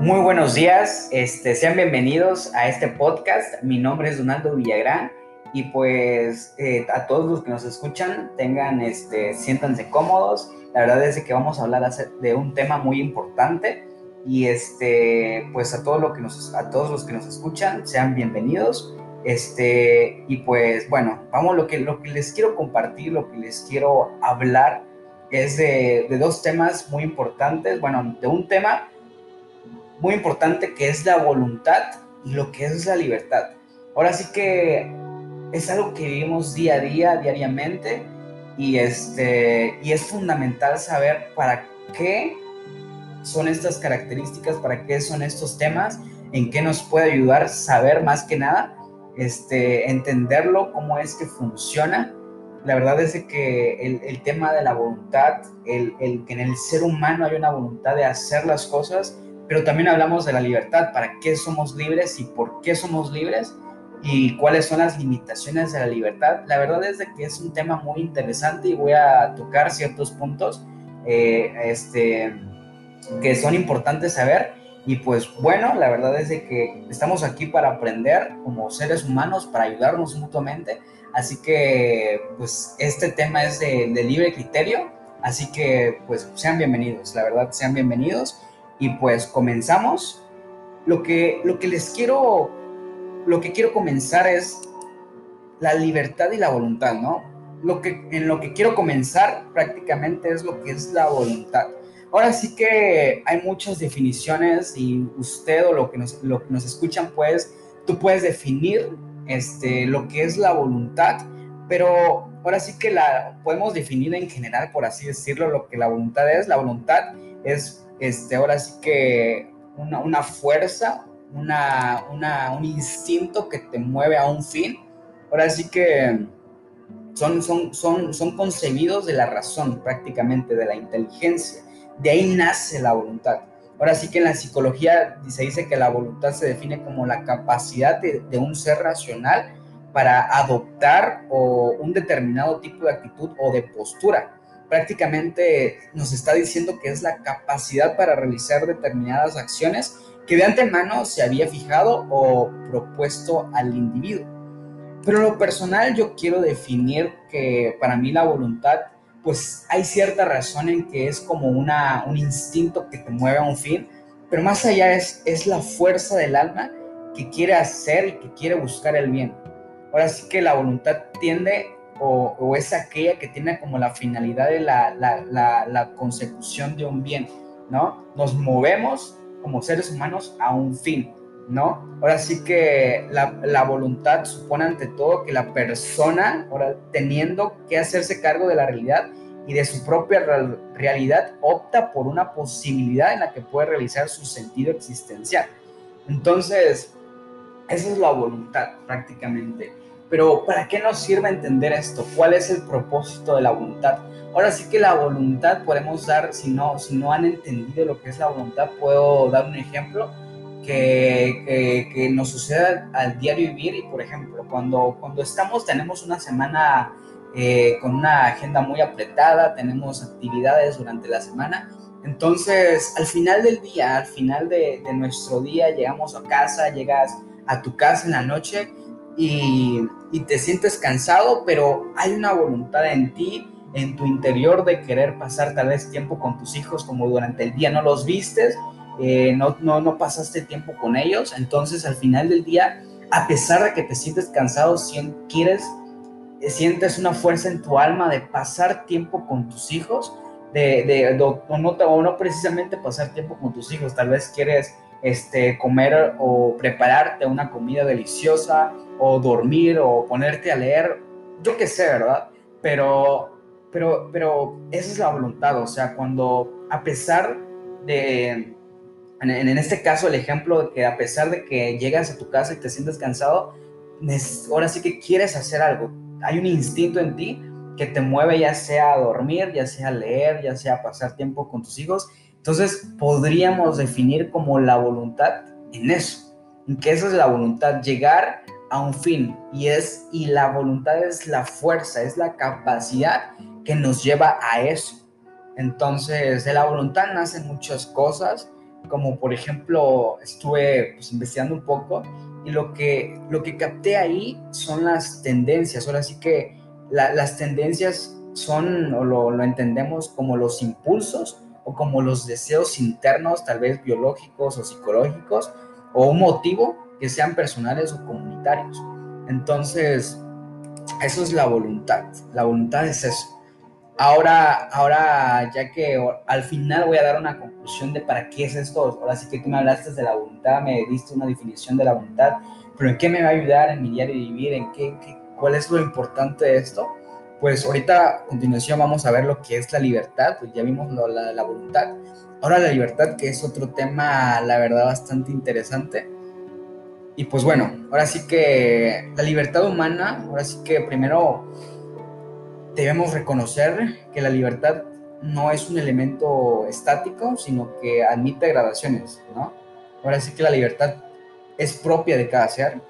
Muy buenos días, este, sean bienvenidos a este podcast. Mi nombre es Donaldo Villagrán y pues eh, a todos los que nos escuchan, tengan, este, siéntanse cómodos. La verdad es que vamos a hablar de un tema muy importante y este, pues a todos, lo que nos, a todos los que nos escuchan, sean bienvenidos. Este, y pues bueno, vamos, lo que, lo que les quiero compartir, lo que les quiero hablar es de, de dos temas muy importantes. Bueno, de un tema muy importante que es la voluntad y lo que es la libertad. Ahora sí que es algo que vivimos día a día, diariamente, y, este, y es fundamental saber para qué son estas características, para qué son estos temas, en qué nos puede ayudar saber más que nada, este, entenderlo, cómo es que funciona. La verdad es que el, el tema de la voluntad, el, el, que en el ser humano hay una voluntad de hacer las cosas, pero también hablamos de la libertad, para qué somos libres y por qué somos libres y cuáles son las limitaciones de la libertad. La verdad es de que es un tema muy interesante y voy a tocar ciertos puntos eh, este, que son importantes saber. Y pues bueno, la verdad es de que estamos aquí para aprender como seres humanos, para ayudarnos mutuamente. Así que pues este tema es de, de libre criterio. Así que pues sean bienvenidos, la verdad sean bienvenidos. Y pues comenzamos. Lo que, lo que les quiero lo que quiero comenzar es la libertad y la voluntad, ¿no? Lo que, en lo que quiero comenzar prácticamente es lo que es la voluntad. Ahora sí que hay muchas definiciones y usted o lo que nos, lo que nos escuchan, pues tú puedes definir este, lo que es la voluntad, pero ahora sí que la podemos definir en general, por así decirlo, lo que la voluntad es. La voluntad es, este, ahora sí que una, fuerza, una, un instinto que te mueve a un fin. Ahora sí que son, son, son, son concebidos de la razón prácticamente, de la inteligencia. De ahí nace la voluntad. Ahora sí que en la psicología se dice que la voluntad se define como la capacidad de, de un ser racional para adoptar o un determinado tipo de actitud o de postura. Prácticamente nos está diciendo que es la capacidad para realizar determinadas acciones que de antemano se había fijado o propuesto al individuo. Pero lo personal yo quiero definir que para mí la voluntad, pues hay cierta razón en que es como una, un instinto que te mueve a un fin, pero más allá es, es la fuerza del alma que quiere hacer y que quiere buscar el bien. Ahora sí que la voluntad tiende o, es aquella que tiene como la finalidad de la, la consecución de un bien, ¿no? Nos movemos como seres humanos a un fin, ¿no? Ahora sí que la, voluntad supone ante todo que la persona, ahora teniendo que hacerse cargo de la realidad y de su propia realidad, opta por una posibilidad en la que puede realizar su sentido existencial. Entonces, esa es la voluntad prácticamente. Pero ¿para qué nos sirve entender esto? ¿Cuál es el propósito de la voluntad? Ahora sí que la voluntad podemos dar, si no, si no han entendido lo que es la voluntad, puedo dar un ejemplo que, que, nos suceda al diario vivir y por ejemplo, cuando, cuando estamos, tenemos una semana eh, con una agenda muy apretada, tenemos actividades durante la semana, entonces al final del día, al final de, de nuestro día, llegamos a casa, llegas a tu casa en la noche y, te sientes cansado, pero hay una voluntad en ti en tu interior de querer pasar tal vez tiempo con tus hijos como durante el día. No los vistes, eh, no, no, no pasaste tiempo con ellos, entonces al final del día, a pesar de que te sientes cansado, si quieres, sientes una fuerza en tu alma de pasar tiempo con tus hijos, de, de, o, no, o no precisamente pasar tiempo con tus hijos, tal vez quieres este, comer o prepararte una comida deliciosa o dormir o ponerte a leer, yo qué sé, ¿verdad? Pero pero, pero esa es la voluntad, o sea, cuando a pesar de, en, en, este caso el ejemplo de que a pesar de que llegas a tu casa y te sientes cansado, ahora sí que quieres hacer algo, hay un instinto en ti que te mueve ya sea a dormir, ya sea a leer, ya sea a pasar tiempo con tus hijos, entonces podríamos definir como la voluntad en eso, en que esa es la voluntad, llegar a un fin y es y la voluntad es la fuerza, es la capacidad que nos lleva a eso. Entonces, de la voluntad nacen muchas cosas, como por ejemplo estuve pues, investigando un poco y lo que, lo que capté ahí son las tendencias, ahora sí que las tendencias son o lo, lo entendemos como los impulsos como los deseos internos, tal vez biológicos o psicológicos, o un motivo que sean personales o comunitarios. Entonces, eso es la voluntad. La voluntad es eso. Ahora, ahora, ya que al final voy a dar una conclusión de para qué es esto, ahora sí que tú me hablaste de la voluntad, me diste una definición de la voluntad, pero ¿en qué me va a ayudar en mi diario de vivir? ¿En qué, cuál es lo importante de esto? Pues ahorita a continuación vamos a ver lo que es la libertad, pues ya vimos la, la voluntad. Ahora la libertad, que es otro tema, la verdad, bastante interesante. Y pues bueno, ahora sí que la libertad humana, ahora sí que primero debemos reconocer que la libertad no es un elemento estático, sino que admite gradaciones, ¿no? Ahora sí que la libertad es propia de cada ser,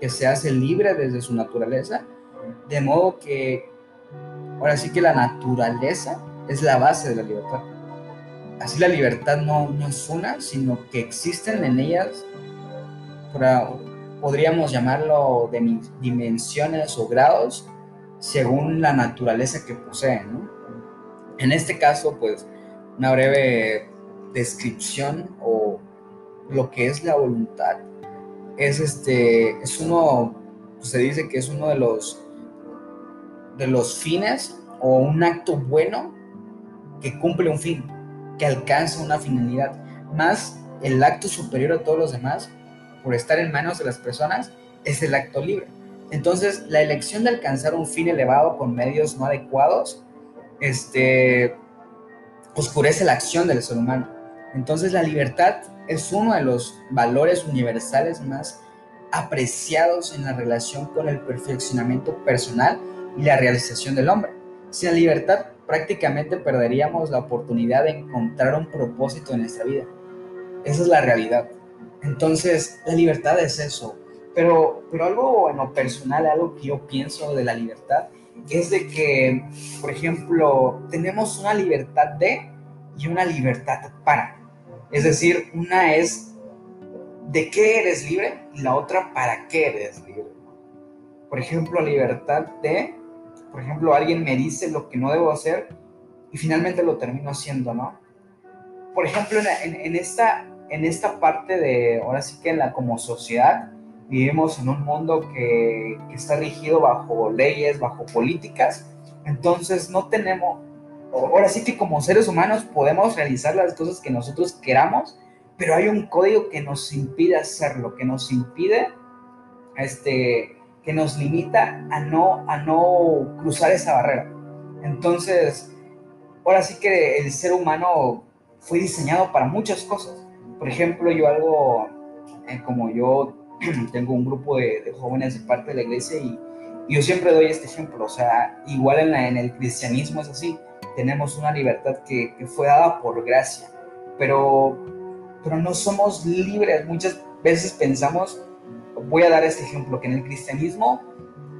que se hace libre desde su naturaleza, de modo que ahora sí que la naturaleza es la base de la libertad. Así la libertad no, no es una, sino que existen en ellas, podríamos llamarlo de dimensiones o grados, según la naturaleza que poseen. En este caso, pues, una breve descripción o lo que es la voluntad es este es uno pues, se dice que es uno de los de los fines o un acto bueno que cumple un fin que alcanza una finalidad más el acto superior a todos los demás por estar en manos de las personas es el acto libre entonces, la elección de alcanzar un fin elevado con medios no adecuados, este, oscurece la acción del ser humano. Entonces, la libertad es uno de los valores universales más apreciados en la relación con el perfeccionamiento personal y la realización del hombre. Sin libertad, prácticamente perderíamos la oportunidad de encontrar un propósito en nuestra vida. Esa es la realidad. Entonces, la libertad es eso, pero, pero algo en lo personal, algo que yo pienso de la libertad, es de que, por ejemplo, tenemos una libertad de y una libertad para. Es decir, una es de qué eres libre y la otra para qué eres libre. Por ejemplo, libertad de, por ejemplo, alguien me dice lo que no debo hacer y finalmente lo termino haciendo, ¿no? Por ejemplo, en, en, esta, en esta parte de, ahora sí que en la como sociedad, vivimos en un mundo que, está rigido bajo leyes, bajo políticas, entonces no tenemos, ahora sí que como seres humanos podemos realizar las cosas que nosotros queramos, pero hay un código que nos impide hacerlo, que nos impide, este, que nos limita a no, a no cruzar esa barrera. Entonces, ahora sí que el ser humano fue diseñado para muchas cosas. Por ejemplo, yo algo, eh, como yo tengo un grupo de, jóvenes de parte de la iglesia y, yo siempre doy este ejemplo, o sea, igual en, la, en el cristianismo es así, tenemos una libertad que, fue dada por gracia, pero, pero no somos libres, muchas veces pensamos, voy a dar este ejemplo, que en el cristianismo,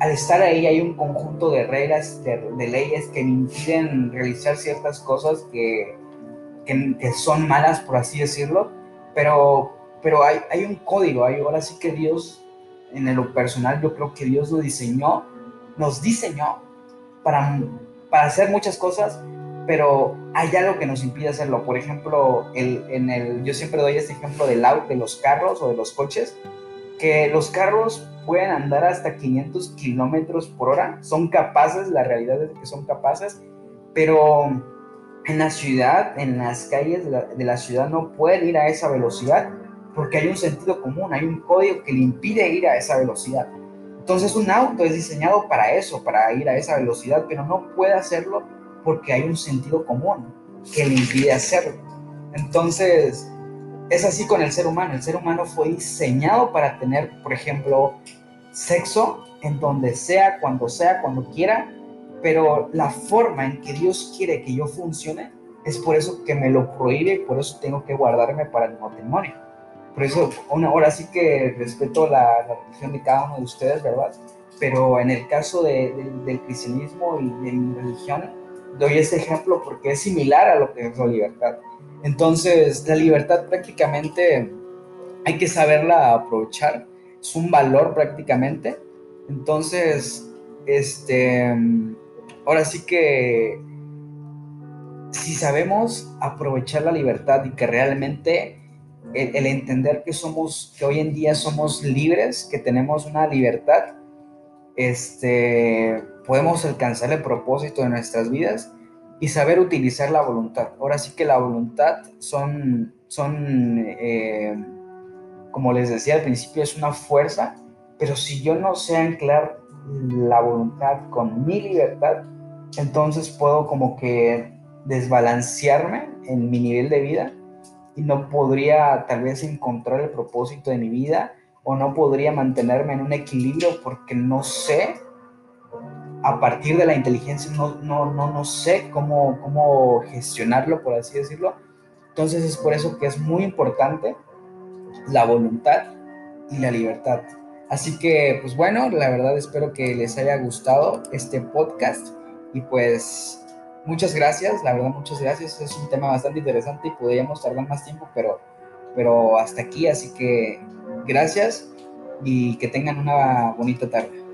al estar ahí hay un conjunto de reglas, de, leyes que impiden realizar ciertas cosas que, que, que son malas, por así decirlo, pero pero hay, hay un código, hay, ahora sí que Dios, en lo personal, yo creo que Dios lo diseñó, nos diseñó para, para hacer muchas cosas, pero hay algo que nos impide hacerlo. Por ejemplo, el, en el, yo siempre doy este ejemplo del auto, de los carros o de los coches, que los carros pueden andar hasta 500 kilómetros por hora, son capaces, la realidad es que son capaces, pero en la ciudad, en las calles de la, de la ciudad no pueden ir a esa velocidad porque hay un sentido común, hay un código que le impide ir a esa velocidad. Entonces un auto es diseñado para eso, para ir a esa velocidad, pero no puede hacerlo porque hay un sentido común que le impide hacerlo. Entonces, es así con el ser humano. El ser humano fue diseñado para tener, por ejemplo, sexo en donde sea, cuando sea, cuando quiera, pero la forma en que Dios quiere que yo funcione es por eso que me lo prohíbe y por eso tengo que guardarme para el matrimonio. Por eso, ahora sí que respeto la, religión de cada uno de ustedes, ¿verdad? Pero en el caso del cristianismo y de mi religión, doy este ejemplo porque es similar a lo que es la libertad. Entonces, la libertad prácticamente hay que saberla aprovechar, es un valor prácticamente. Entonces, este, ahora sí que si sabemos aprovechar la libertad y que realmente el, entender que somos, que hoy en día somos libres, que tenemos una libertad, este, podemos alcanzar el propósito de nuestras vidas y saber utilizar la voluntad. Ahora sí que la voluntad son, son eh, como les decía al principio, es una fuerza, pero si yo no sé anclar la voluntad con mi libertad, entonces puedo como que desbalancearme en mi nivel de vida y no podría tal vez encontrar el propósito de mi vida o no podría mantenerme en un equilibrio porque no sé, a partir de la inteligencia, no, no, no, no sé cómo, cómo gestionarlo, por así decirlo. Entonces es por eso que es muy importante la voluntad y la libertad. Así que, pues bueno, la verdad espero que les haya gustado este podcast y pues muchas gracias, la verdad muchas gracias, es un tema bastante interesante y podríamos tardar más tiempo, pero, pero hasta aquí, así que gracias y que tengan una bonita tarde.